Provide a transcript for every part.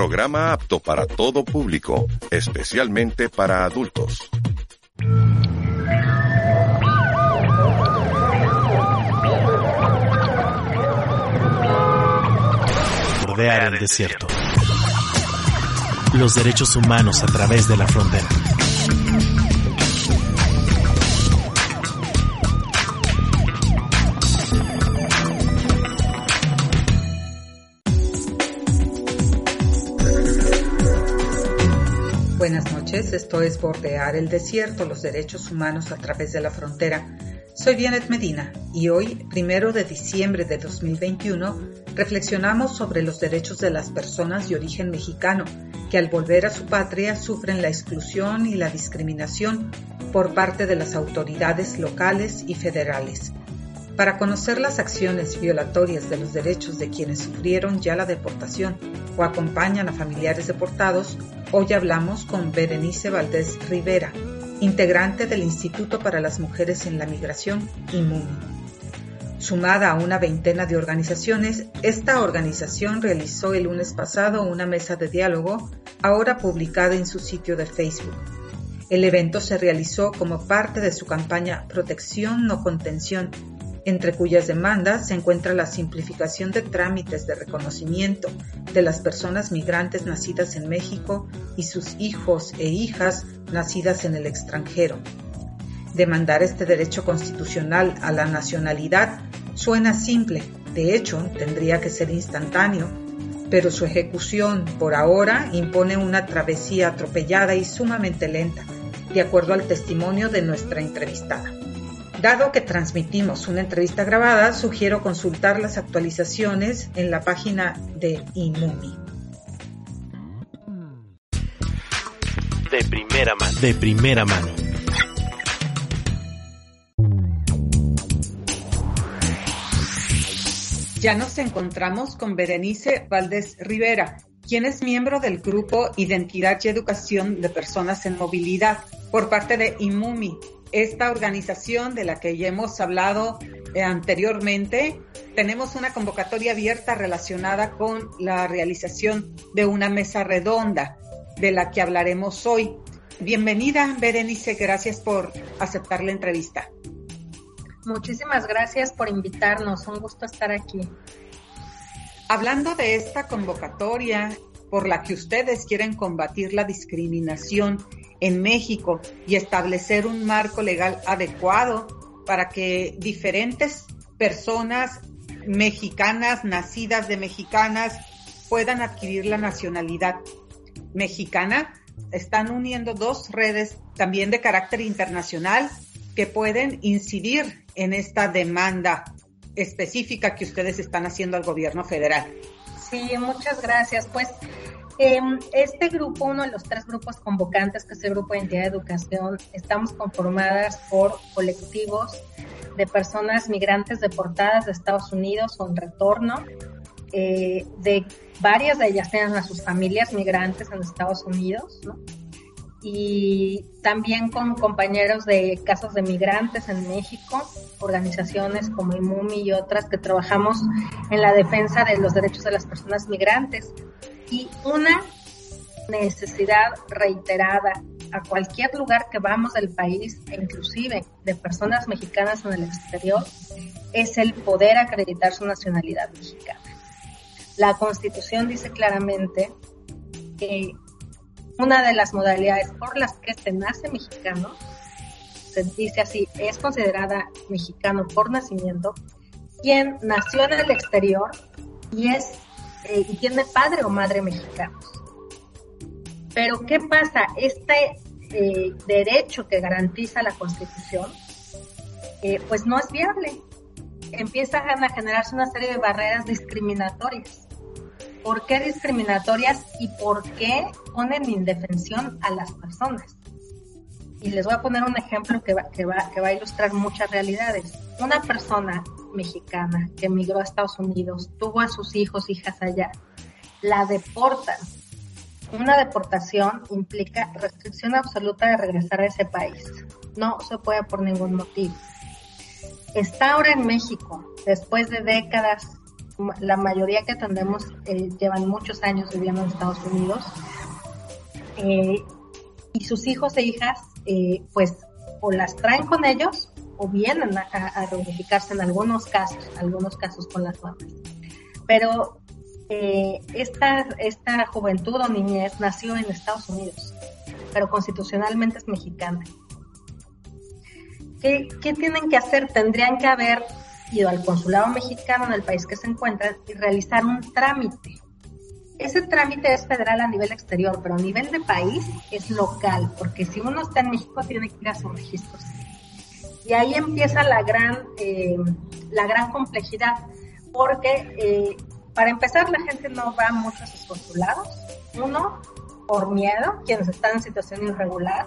Programa apto para todo público, especialmente para adultos. Bordear el desierto. Los derechos humanos a través de la frontera. Esto es Bordear el Desierto, los derechos humanos a través de la frontera. Soy Vianet Medina y hoy, primero de diciembre de 2021, reflexionamos sobre los derechos de las personas de origen mexicano que al volver a su patria sufren la exclusión y la discriminación por parte de las autoridades locales y federales. Para conocer las acciones violatorias de los derechos de quienes sufrieron ya la deportación o acompañan a familiares deportados, hoy hablamos con Berenice Valdés Rivera, integrante del Instituto para las Mujeres en la Migración, IMUMI. Sumada a una veintena de organizaciones, esta organización realizó el lunes pasado una mesa de diálogo, ahora publicada en su sitio de Facebook. El evento se realizó como parte de su campaña Protección no Contención, entre cuyas demandas se encuentra la simplificación de trámites de reconocimiento de las personas migrantes nacidas en México y sus hijos e hijas nacidas en el extranjero. Demandar este derecho constitucional a la nacionalidad suena simple, de hecho tendría que ser instantáneo, pero su ejecución por ahora impone una travesía atropellada y sumamente lenta, de acuerdo al testimonio de nuestra entrevistada. Dado que transmitimos una entrevista grabada, sugiero consultar las actualizaciones en la página de INUMI. De primera mano. De primera mano. Ya nos encontramos con Berenice Valdés Rivera, quien es miembro del grupo Identidad y Educación de Personas en Movilidad por parte de IMUMI, esta organización de la que ya hemos hablado eh, anteriormente, tenemos una convocatoria abierta relacionada con la realización de una mesa redonda de la que hablaremos hoy. Bienvenida, Berenice, gracias por aceptar la entrevista. Muchísimas gracias por invitarnos, un gusto estar aquí. Hablando de esta convocatoria por la que ustedes quieren combatir la discriminación en México y establecer un marco legal adecuado para que diferentes personas mexicanas, nacidas de mexicanas, puedan adquirir la nacionalidad mexicana. Están uniendo dos redes también de carácter internacional que pueden incidir en esta demanda específica que ustedes están haciendo al gobierno federal. Sí, muchas gracias. Pues Em, este grupo, uno de los tres grupos convocantes, que es el Grupo de Identidad de Educación, estamos conformadas por colectivos de personas migrantes deportadas de Estados Unidos o en retorno. Eh, de varias de ellas tienen a sus familias migrantes en Estados Unidos, y también con compañeros de casos de migrantes en México, organizaciones como IMUMI y otras que trabajamos en la defensa de los derechos de las personas migrantes y una necesidad reiterada a cualquier lugar que vamos del país, inclusive de personas mexicanas en el exterior, es el poder acreditar su nacionalidad mexicana. La Constitución dice claramente que una de las modalidades por las que se nace mexicano, se dice así, es considerada mexicano por nacimiento, quien nació en el exterior y es eh, y tiene padre o madre mexicanos. Pero ¿qué pasa? Este eh, derecho que garantiza la Constitución, eh, pues no es viable. Empiezan a generarse una serie de barreras discriminatorias. ¿Por qué discriminatorias y por qué ponen indefensión a las personas? Y les voy a poner un ejemplo que va, que va, que va a ilustrar muchas realidades. Una persona mexicana que emigró a Estados Unidos, tuvo a sus hijos, hijas allá, la deportan. Una deportación implica restricción absoluta de regresar a ese país. No se puede por ningún motivo. Está ahora en México, después de décadas la mayoría que atendemos eh, llevan muchos años viviendo en Estados Unidos eh, y sus hijos e hijas eh, pues o las traen con ellos o vienen a, a, reunificarse en algunos casos, algunos casos con las mamás. Pero esta, esta juventud o niñez nació en Estados Unidos, pero constitucionalmente es mexicana. ¿Qué, ¿Qué tienen que hacer? Tendrían que haber ido al consulado mexicano en el país que se encuentran y realizar un trámite. Ese trámite es federal a nivel exterior, pero a nivel de país es local, porque si uno está en México tiene que ir a sus registros. Y ahí empieza la gran, eh, la gran complejidad, porque eh, para empezar la gente no va mucho a sus consulados. Uno, por miedo, quienes están en situación irregular.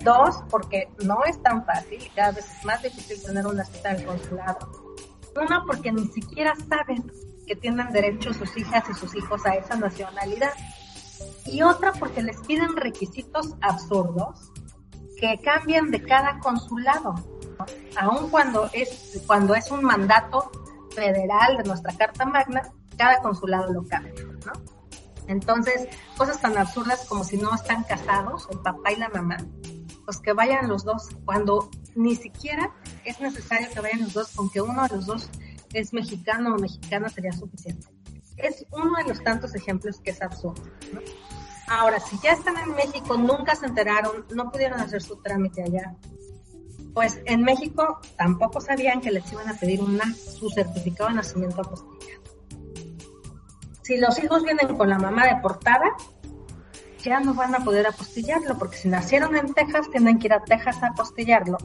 Dos, porque no es tan fácil, cada vez es más difícil tener una cita en el consulado una, porque ni siquiera saben que tienen derecho sus hijas y sus hijos a esa nacionalidad. Y otra, porque les piden requisitos absurdos que cambian de cada consulado, aun cuando es, cuando es un mandato federal de nuestra Carta Magna, cada consulado lo cambia, ¿no? Entonces, cosas tan absurdas como si no están casados, el papá y la mamá, pues que vayan los dos, cuando ni siquiera es necesario que vayan los dos, aunque uno de los dos es mexicano o mexicana sería suficiente. Es uno de los tantos ejemplos que es absurdo. Ahora, si ya están en México, nunca se enteraron, no pudieron hacer su trámite allá, pues en México tampoco sabían que les iban a pedir una, su certificado de nacimiento apostillado. Si los hijos vienen con la mamá deportada, ya no van a poder apostillarlo, porque si nacieron en Texas, tienen que ir a Texas a apostillarlo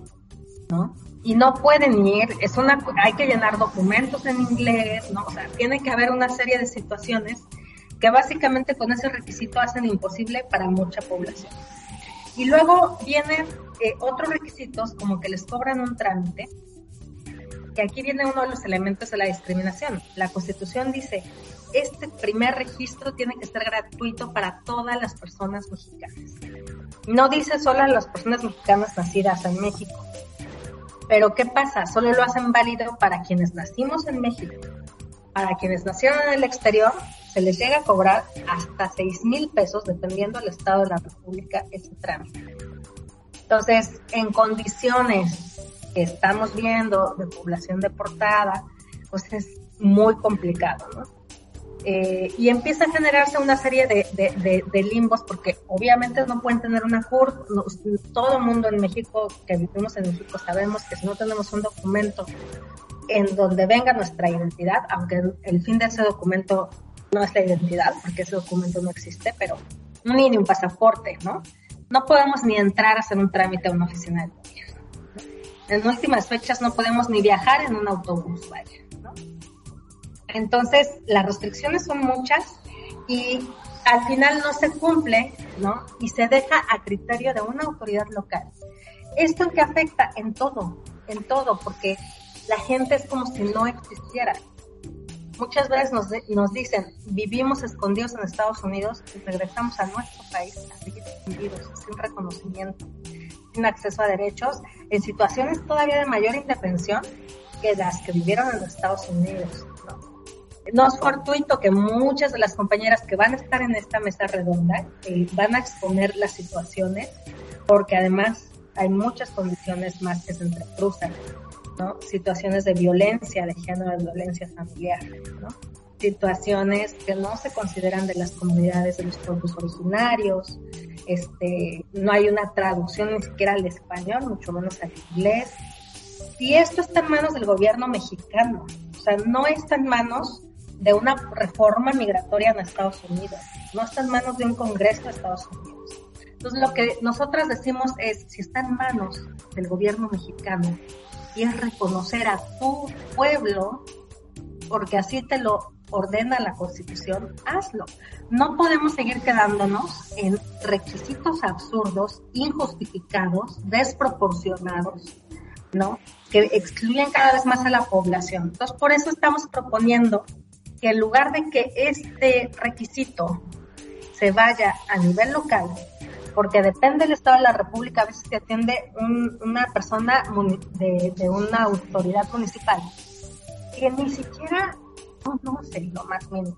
y no pueden ir, es una, hay que llenar documentos en inglés, ¿no? O sea, tiene que haber una serie de situaciones que básicamente con ese requisito hacen imposible para mucha población. Y luego vienen eh, otros requisitos como que les cobran un trámite, que aquí viene uno de los elementos de la discriminación. La Constitución dice, este primer registro tiene que ser gratuito para todas las personas mexicanas. No dice solo a las personas mexicanas nacidas en México, pero ¿qué pasa? Solo lo hacen válido para quienes nacimos en México. Para quienes nacieron en el exterior, se les llega a cobrar hasta 6 mil pesos, dependiendo del estado de la República, ese trámite. Entonces, en condiciones que estamos viendo de población deportada, pues es muy complicado, ¿no? Eh, y empieza a generarse una serie de, limbos porque obviamente no pueden tener una CURP. todo el mundo en México, que vivimos en México, sabemos que si no tenemos un documento en donde venga nuestra identidad, aunque el, fin de ese documento no es la identidad, porque ese documento no existe, pero ni un pasaporte, ¿no? No podemos ni entrar a hacer un trámite a una oficina de gobierno. En últimas fechas no podemos ni viajar en un autobús, vaya. Entonces, las restricciones son muchas y al final no se cumple, ¿no? Y se deja a criterio de una autoridad local. ¿Esto que afecta? En todo, en todo, porque la gente es como si no existiera. Muchas veces nos, nos dicen, vivimos escondidos en Estados Unidos y regresamos a nuestro país a seguir escondidos, sin reconocimiento, sin acceso a derechos, en situaciones todavía de mayor intervención que las que vivieron en los Estados Unidos. No es fortuito que muchas de las compañeras que van a estar en esta mesa redonda eh, van a exponer las situaciones, porque además hay muchas condiciones más que se entrecruzan, ¿no? Situaciones de violencia de género, de violencia familiar. Situaciones que no se consideran de las comunidades de los pueblos originarios, este, no hay una traducción ni siquiera al español, mucho menos al inglés. Y esto está en manos del gobierno mexicano, o sea, no está en manos de una reforma migratoria en Estados Unidos, no está en manos de un Congreso de Estados Unidos. Entonces, lo que nosotras decimos es, si está en manos del gobierno mexicano y es reconocer a tu pueblo, porque así te lo ordena la Constitución, hazlo. No podemos seguir quedándonos en requisitos absurdos, injustificados, desproporcionados, ¿no? Que excluyen cada vez más a la población. Entonces, por eso estamos proponiendo que en lugar de que este requisito se vaya a nivel local, porque depende del Estado de la República, a veces se atiende una persona de, una autoridad municipal, que ni siquiera no conocen lo más mínimo.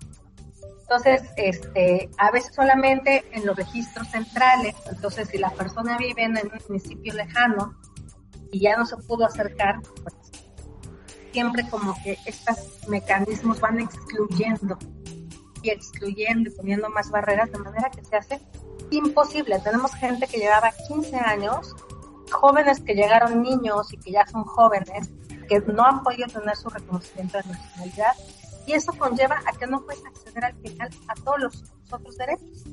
Entonces, este, a veces solamente en los registros centrales, entonces si la persona vive en un municipio lejano y ya no se pudo acercar, pues siempre como que estos mecanismos van excluyendo y excluyendo y poniendo más barreras de manera que se hace imposible. Tenemos gente que llevaba 15 años, jóvenes que llegaron niños y que ya son jóvenes, que no han podido tener su reconocimiento de nacionalidad y eso conlleva a que no puedes acceder al final a todos los, otros derechos.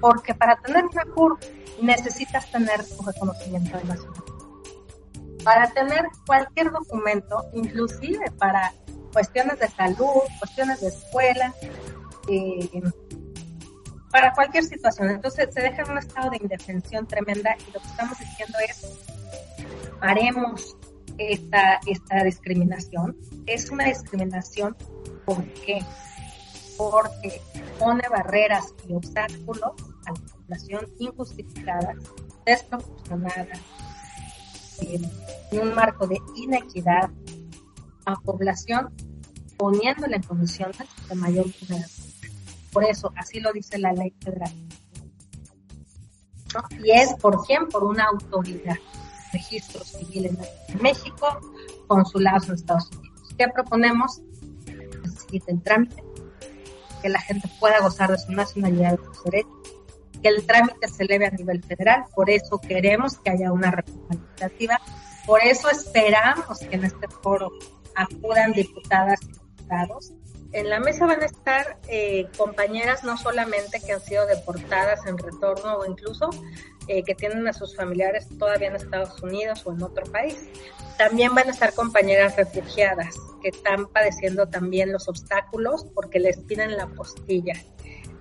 Porque para tener una CUR necesitas tener tu reconocimiento de nacionalidad. Para tener cualquier documento, inclusive para cuestiones de salud, cuestiones de escuela, eh, para cualquier situación. Entonces se deja en un estado de indefensión tremenda y lo que estamos diciendo es, paremos esta, discriminación. Es una discriminación ¿Por qué? Porque pone barreras y obstáculos a la población injustificadas, desproporcionadas, en un marco de inequidad a población poniéndola en condiciones de mayor vulnerabilidad. Por eso, así lo dice la ley federal. Y es por quién? Por una autoridad. Registro civil en México, consulados en Estados Unidos. ¿Qué proponemos? el trámite, que la gente pueda gozar de su nacionalidad y sus derechos, que el trámite se eleve a nivel federal, por eso queremos que haya una representativa, por eso esperamos que en este foro acudan diputadas y diputados. En la mesa van a estar eh, compañeras no solamente que han sido deportadas en retorno o incluso eh, que tienen a sus familiares todavía en Estados Unidos o en otro país. También van a estar compañeras refugiadas que están padeciendo también los obstáculos porque les piden la postilla.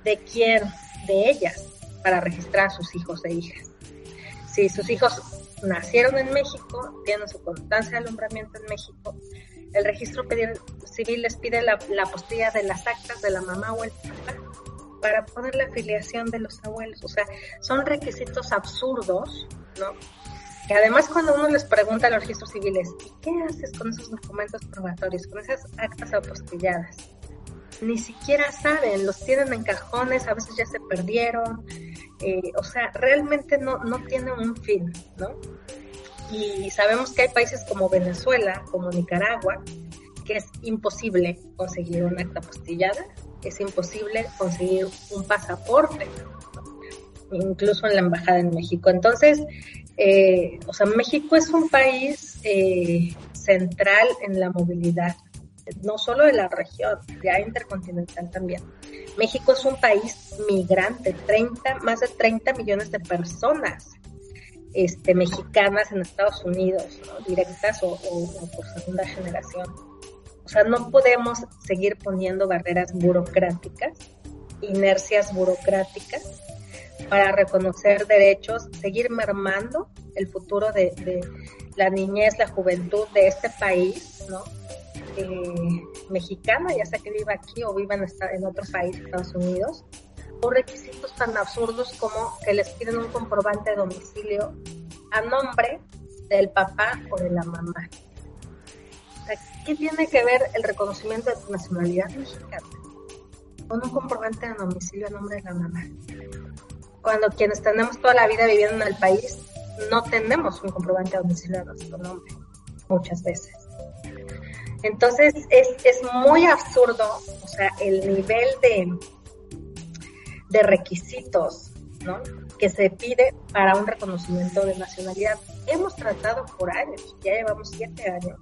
¿De quién? De ellas, para registrar a sus hijos e hijas. Si sus hijos nacieron en México, tienen su constancia de alumbramiento en México, el registro civil les pide la, la postilla de las actas de la mamá o el papá para poner la afiliación de los abuelos. O sea, son requisitos absurdos, ¿no? Que además cuando uno les pregunta a los registros civiles, ¿y qué haces con esos documentos probatorios, con esas actas apostilladas? Ni siquiera saben, los tienen en cajones, a veces ya se perdieron, eh, o sea, realmente no, no tienen un fin, ¿no? Y sabemos que hay países como Venezuela, como Nicaragua, que es imposible conseguir una acta apostillada es imposible conseguir un pasaporte, incluso en la embajada en México. Entonces, eh, o sea, México es un país eh, central en la movilidad, no solo de la región, ya intercontinental también. México es un país migrante, 30, más de 30 millones de personas este, mexicanas en Estados Unidos, directas o por segunda generación. O sea, no podemos seguir poniendo barreras burocráticas, inercias burocráticas para reconocer derechos, seguir mermando el futuro de, la niñez, la juventud de este país, ¿no? Eh, mexicana, ya sea que viva aquí o viva en, en otro país, Estados Unidos, por requisitos tan absurdos como que les piden un comprobante de domicilio a nombre del papá o de la mamá. ¿Qué tiene que ver el reconocimiento de tu nacionalidad mexicana con un comprobante de domicilio a nombre de la mamá? Cuando quienes tenemos toda la vida viviendo en el país no tenemos un comprobante de domicilio a nuestro nombre, muchas veces. Entonces es, es muy absurdo, o sea, el nivel de, de requisitos ¿no? que se pide para un reconocimiento de nacionalidad. Hemos tratado por años, ya llevamos siete años,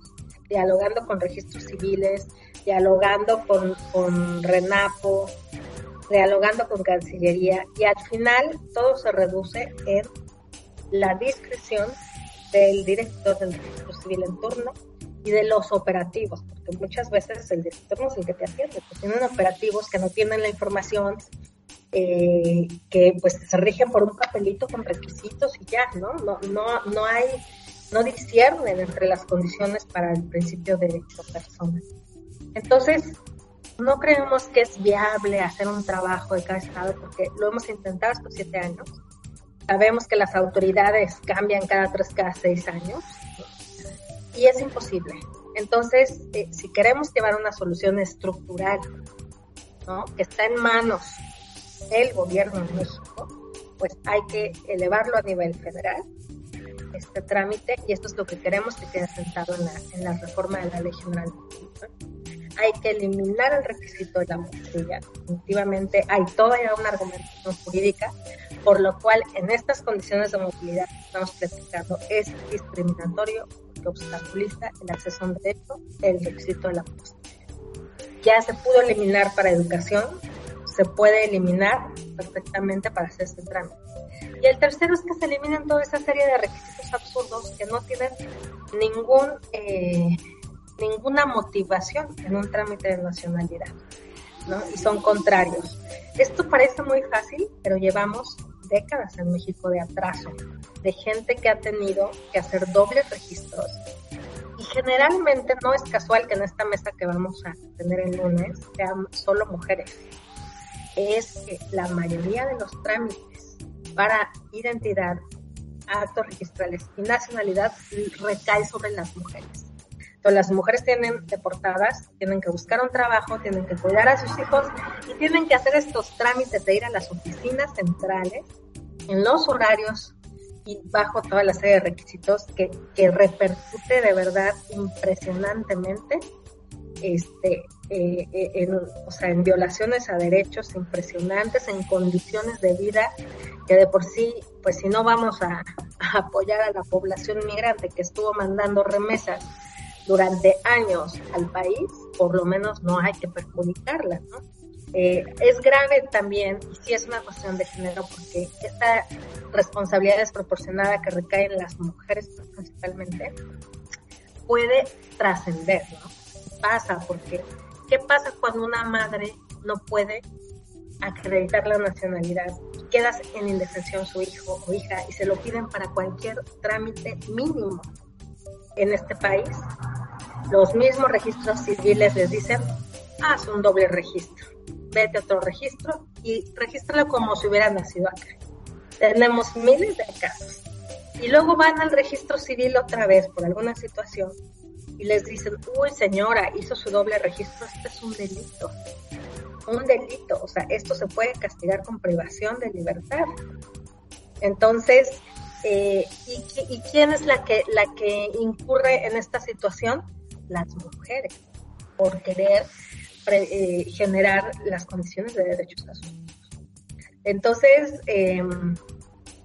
dialogando con registros civiles, dialogando con, con RENAPO, dialogando con Cancillería y al final todo se reduce en la discreción del director del registro civil en turno y de los operativos, porque muchas veces el director no es el que te atiende, pues tienen operativos que no tienen la información, eh, que pues se rigen por un papelito con requisitos y ya, ¿no? No, no, no hay no disciernen entre las condiciones para el principio de derecho personas. Entonces, no creemos que es viable hacer un trabajo de cada estado porque lo hemos intentado estos siete años. Sabemos que las autoridades cambian cada tres, cada seis años y es imposible. Entonces, eh, si queremos llevar una solución estructural, ¿no? que está en manos del gobierno de México, pues hay que elevarlo a nivel federal, este trámite, y esto es lo que queremos que quede sentado en la, en la reforma de la Ley General. Hay que eliminar el requisito de la movilidad. Definitivamente hay todavía una argumentación jurídica, por lo cual en estas condiciones de movilidad que estamos platicando es discriminatorio que obstaculiza el acceso a un derecho el requisito de la movilidad. Ya se pudo eliminar para educación, se puede eliminar perfectamente para hacer este trámite. Y el tercero es que se eliminen toda esa serie de requisitos absurdos que no tienen ningún, eh, ninguna motivación en un trámite de nacionalidad. ¿no? Y son contrarios. Esto parece muy fácil, pero llevamos décadas en México de atraso, de gente que ha tenido que hacer dobles registros. Y generalmente no es casual que en esta mesa que vamos a tener el lunes sean solo mujeres. Es que la mayoría de los trámites para identidad, actos registrales y nacionalidad recae sobre las mujeres. Entonces las mujeres tienen deportadas, tienen que buscar un trabajo, tienen que cuidar a sus hijos y tienen que hacer estos trámites de ir a las oficinas centrales en los horarios y bajo toda la serie de requisitos que, que repercute de verdad impresionantemente este, eh, eh, en, o sea, en violaciones a derechos impresionantes, en condiciones de vida que de por sí, pues si no vamos a, apoyar a la población migrante que estuvo mandando remesas durante años al país, por lo menos no hay que perjudicarla, ¿no? Eh, es grave también, y sí es una cuestión de género, porque esta responsabilidad desproporcionada que recae en las mujeres principalmente puede trascender, ¿no? Pasa, porque ¿qué pasa cuando una madre no puede acreditar la nacionalidad quedas en indefensión su hijo o hija y se lo piden para cualquier trámite mínimo en este país? Los mismos registros civiles les dicen, haz un doble registro, vete a otro registro y regístralo como si hubiera nacido acá. Tenemos miles de casos. Y luego van al registro civil otra vez por alguna situación y les dicen, uy señora, hizo su doble registro, este es un delito. Un delito, o sea, esto se puede castigar con privación de libertad. Entonces, eh, ¿y, quién es la que, la que incurre en esta situación? Las mujeres, por querer eh, generar las condiciones de derechos a sus hijos. Entonces, em,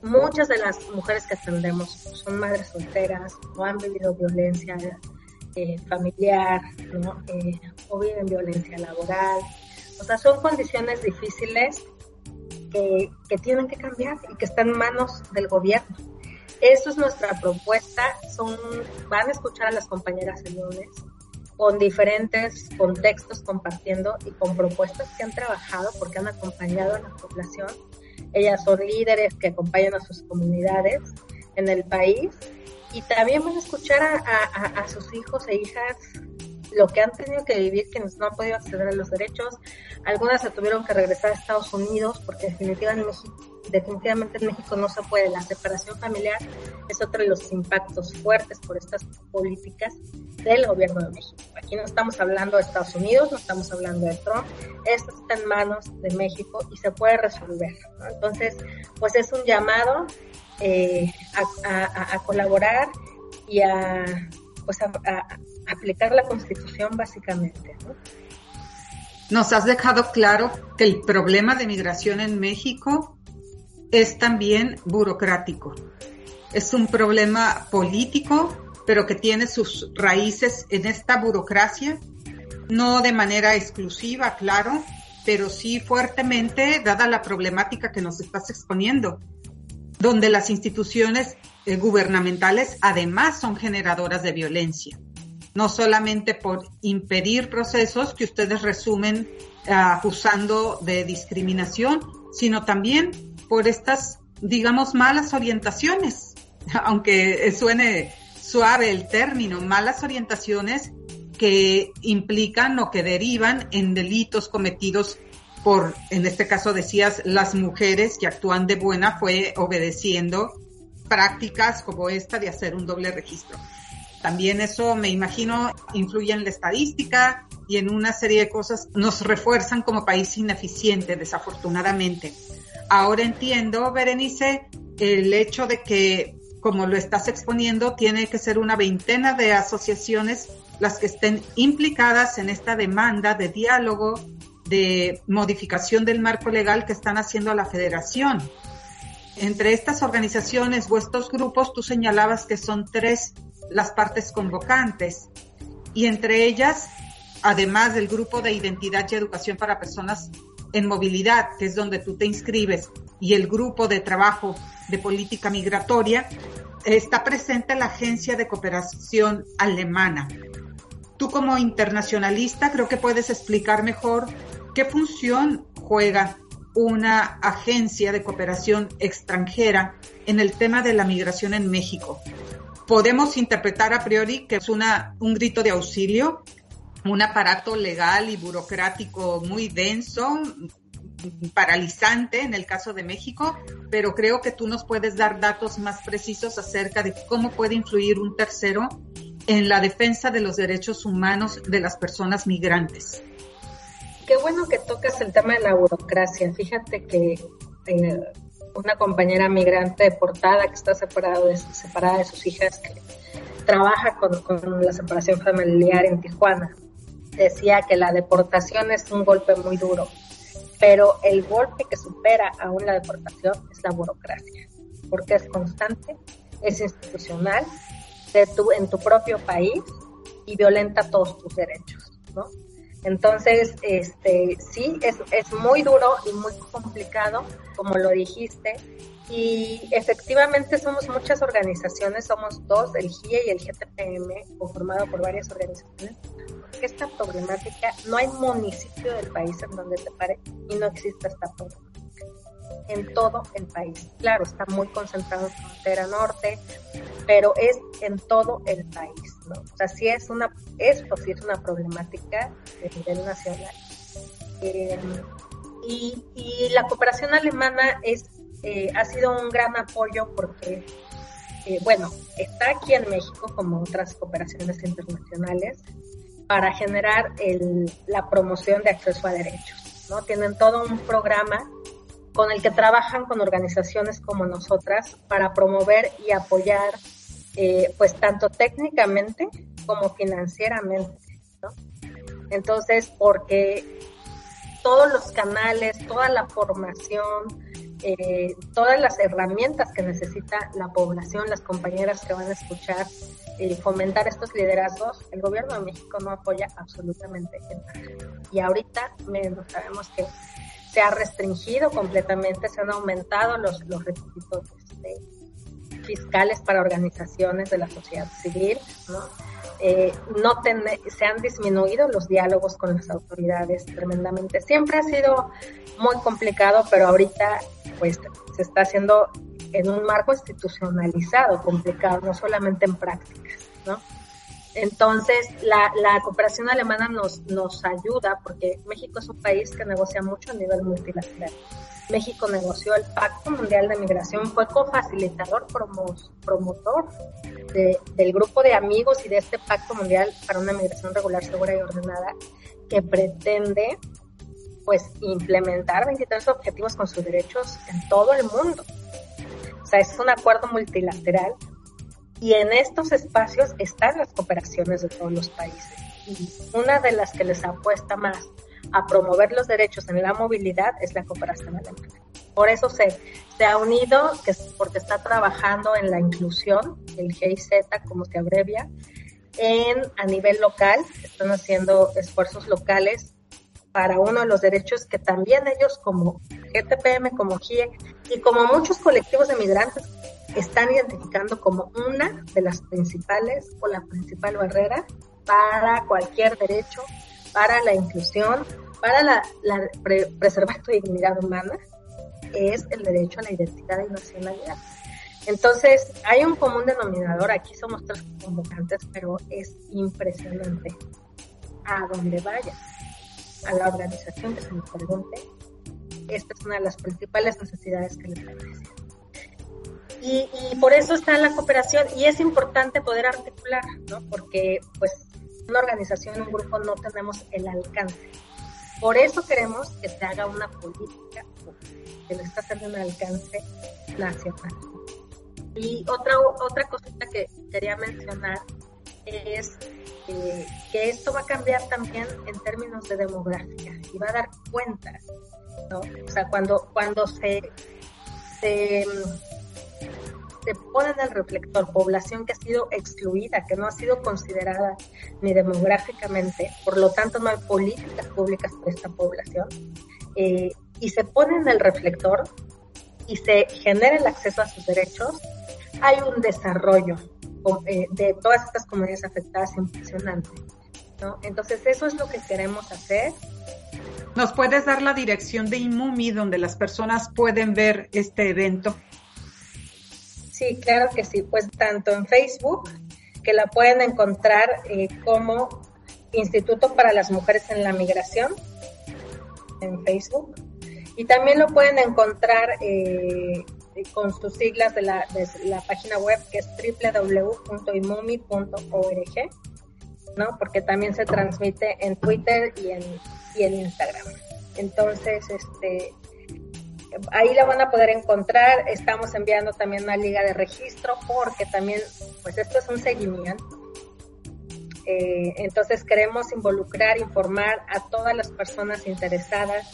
muchas de las mujeres que atendemos son madres solteras o han vivido violencia eh, familiar, ¿no? Eh, o viven violencia laboral. O sea, son condiciones difíciles que, que, tienen que cambiar y que están en manos del gobierno. Eso es nuestra propuesta. Son, van a escuchar a las compañeras el lunes con diferentes contextos compartiendo y con propuestas que han trabajado porque han acompañado a la población. Ellas son líderes que acompañan a sus comunidades en el país y también van a escuchar a, sus hijos e hijas lo que han tenido que vivir quienes no han podido acceder a los derechos. Algunas se tuvieron que regresar a Estados Unidos porque definitivamente, definitivamente en México no se puede. La separación familiar es otro de los impactos fuertes por estas políticas del gobierno de México. Aquí no estamos hablando de Estados Unidos, no estamos hablando de Trump. Esto está en manos de México y se puede resolver. Entonces, pues es un llamado eh, a, colaborar y a, pues a, aplicar la constitución básicamente. Nos has dejado claro que el problema de migración en México es también burocrático. Es un problema político, pero que tiene sus raíces en esta burocracia, no de manera exclusiva, claro, pero sí fuertemente, dada la problemática que nos estás exponiendo donde las instituciones eh, gubernamentales además son generadoras de violencia, no solamente por impedir procesos que ustedes resumen uh, acusando de discriminación, sino también por estas, digamos, malas orientaciones, aunque suene suave el término, malas orientaciones que implican o que derivan en delitos cometidos por, en este caso decías, las mujeres que actúan de buena fue obedeciendo prácticas como esta de hacer un doble registro. También eso, me imagino, influye en la estadística y en una serie de cosas. Nos refuerzan como país ineficiente, desafortunadamente. Ahora entiendo, Berenice, el hecho de que, como lo estás exponiendo, tiene que ser una veintena de asociaciones las que estén implicadas en esta demanda de diálogo, de modificación del marco legal que están haciendo a la federación. Entre estas organizaciones o estos grupos, tú señalabas que son tres las partes convocantes y entre ellas, además del grupo de identidad y educación para personas en movilidad, que es donde tú te inscribes, y el grupo de trabajo de política migratoria, está presente la Agencia de Cooperación Alemana. Tú como internacionalista creo que puedes explicar mejor qué función juega una agencia de cooperación extranjera en el tema de la migración en México. Podemos interpretar a priori que es una, un grito de auxilio, un aparato legal y burocrático muy denso, paralizante en el caso de México, pero creo que tú nos puedes dar datos más precisos acerca de cómo puede influir un tercero en la defensa de los derechos humanos de las personas migrantes. Qué bueno que tocas el tema de la burocracia. Fíjate que eh, una compañera migrante deportada que está separada de, separada de sus hijas, que trabaja con, con la separación familiar en Tijuana, decía que la deportación es un golpe muy duro, pero el golpe que supera aún la deportación es la burocracia, porque es constante, es institucional, de tu, en tu propio país y violenta todos tus derechos, ¿no? Entonces, este, sí, es, es muy duro y muy complicado, como lo dijiste, y efectivamente somos muchas organizaciones, somos dos, el GIE y el GTPM, conformado por varias organizaciones, porque esta problemática, no hay municipio del país en donde te pare y no existe esta problemática en todo el país. Claro, está muy concentrado en frontera norte, pero es en todo el país, ¿no? O sea, sí es una, esto sí es una problemática de nivel nacional. Eh, y, y, la cooperación alemana es, eh, ha sido un gran apoyo porque, eh, bueno, está aquí en México como otras cooperaciones internacionales para generar el, la promoción de acceso a derechos, ¿no? Tienen todo un programa con el que trabajan con organizaciones como nosotras para promover y apoyar, eh, pues tanto técnicamente como financieramente. Entonces, porque todos los canales, toda la formación, eh, todas las herramientas que necesita la población, las compañeras que van a escuchar, eh, fomentar estos liderazgos, el gobierno de México no apoya absolutamente en nada. Y ahorita menos sabemos que se ha restringido completamente, se han aumentado los, los requisitos este, fiscales para organizaciones de la sociedad civil, ¿no? Eh, no se han disminuido los diálogos con las autoridades tremendamente. Siempre ha sido muy complicado, pero ahorita pues se está haciendo en un marco institucionalizado complicado, no solamente en prácticas, ¿no? Entonces, la, la, cooperación alemana nos, nos ayuda porque México es un país que negocia mucho a nivel multilateral. México negoció el Pacto Mundial de Migración, fue cofacilitador, promotor de, del grupo de amigos y de este Pacto Mundial para una migración regular, segura y ordenada, que pretende pues implementar 23 objetivos con sus derechos en todo el mundo. O sea, es un acuerdo multilateral y en estos espacios están las cooperaciones de todos los países. Y una de las que les apuesta más a promover los derechos en la movilidad es la cooperación alemana. Por eso se, se ha unido, que es porque está trabajando en la inclusión, el GIZ como se abrevia, en, a nivel local, están haciendo esfuerzos locales para uno de los derechos que también ellos como GTPM, como GIE y como muchos colectivos de migrantes están identificando como una de las principales o la principal barrera para cualquier derecho, para la inclusión, para la, preservar tu dignidad humana, es el derecho a la identidad y nacionalidad. Entonces, hay un común denominador, aquí somos tres convocantes, pero es impresionante. A donde vaya, a la organización que se me pregunte, esta es una de las principales necesidades que les aparece Y, por eso está la cooperación y es importante poder articular, ¿no? Porque pues una organización, un grupo no tenemos el alcance. Por eso queremos que se haga una política que está haciendo un alcance nacional. Y otra, otra cosita que quería mencionar es eh, que esto va a cambiar también en términos de demografía y va a dar cuenta, ¿no? O sea, cuando, cuando se, se pone en el reflector población que ha sido excluida, que no ha sido considerada ni demográficamente, por lo tanto no hay políticas públicas para esta población, eh, y se pone en el reflector y se genera el acceso a sus derechos, hay un desarrollo eh, de todas estas comunidades afectadas impresionante. ¿no? Entonces, eso es lo que queremos hacer. ¿Nos puedes dar la dirección de IMUMI donde las personas pueden ver este evento? Sí, claro que sí. Pues tanto en Facebook, que la pueden encontrar eh, como Instituto para las Mujeres en la Migración, en Facebook. Y también lo pueden encontrar eh, con sus siglas de la, de la página web que es www.imumi.org, ¿no? Porque también se transmite en Twitter y en, y en Instagram. Entonces, este, ahí la van a poder encontrar. Estamos enviando también una liga de registro porque también, pues esto es un seguimiento. Eh, entonces queremos involucrar, informar a todas las personas interesadas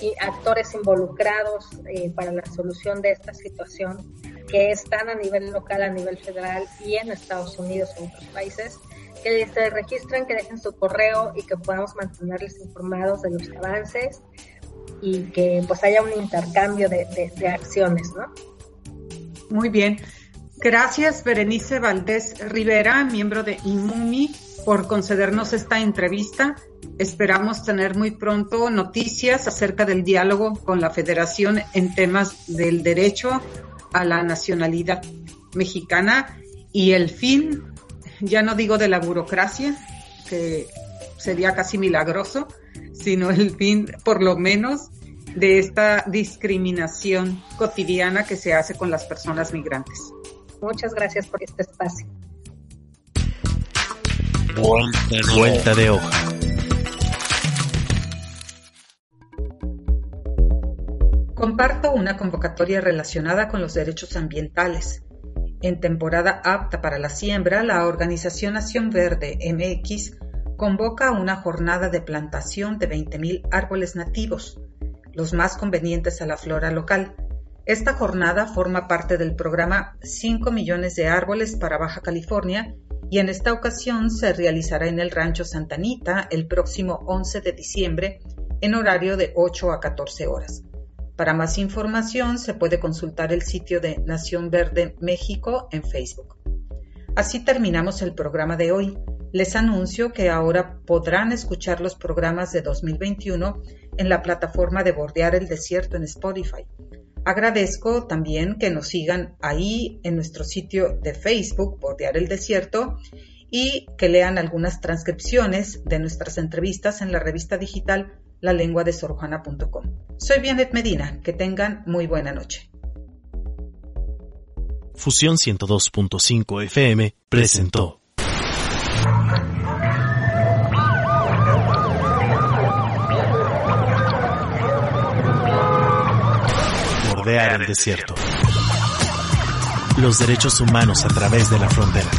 y actores involucrados eh, para la solución de esta situación que están a nivel local, a nivel federal y en Estados Unidos en otros países, que se registren, que dejen su correo y que podamos mantenerles informados de los avances y que pues haya un intercambio de, de acciones, ¿no? Muy bien. Gracias, Berenice Valdés Rivera, miembro de IMUMI, por concedernos esta entrevista. Esperamos tener muy pronto noticias acerca del diálogo con la Federación en temas del derecho a la nacionalidad mexicana y el fin, ya no digo de la burocracia, que sería casi milagroso, sino el fin, por lo menos, de esta discriminación cotidiana que se hace con las personas migrantes. Muchas gracias por este espacio. Vuelta de hoja. Comparto una convocatoria relacionada con los derechos ambientales. En temporada apta para la siembra, la Organización Nación Verde MX convoca una jornada de plantación de 20.000 árboles nativos, los más convenientes a la flora local. Esta jornada forma parte del programa 5 millones de árboles para Baja California y en esta ocasión se realizará en el Rancho Santa Anita el próximo 11 de diciembre en horario de 8 a 14 horas. Para más información se puede consultar el sitio de Nación Verde México en Facebook. Así terminamos el programa de hoy. Les anuncio que ahora podrán escuchar los programas de 2021 en la plataforma de Bordear el Desierto en Spotify. Agradezco también que nos sigan ahí en nuestro sitio de Facebook, Bordear el Desierto, y que lean algunas transcripciones de nuestras entrevistas en la revista digital la lengua de sorjuana.com. Soy Bienet Medina, que tengan muy buena noche. Fusión 102.5 FM presentó. El desierto. Los derechos humanos a través de la frontera.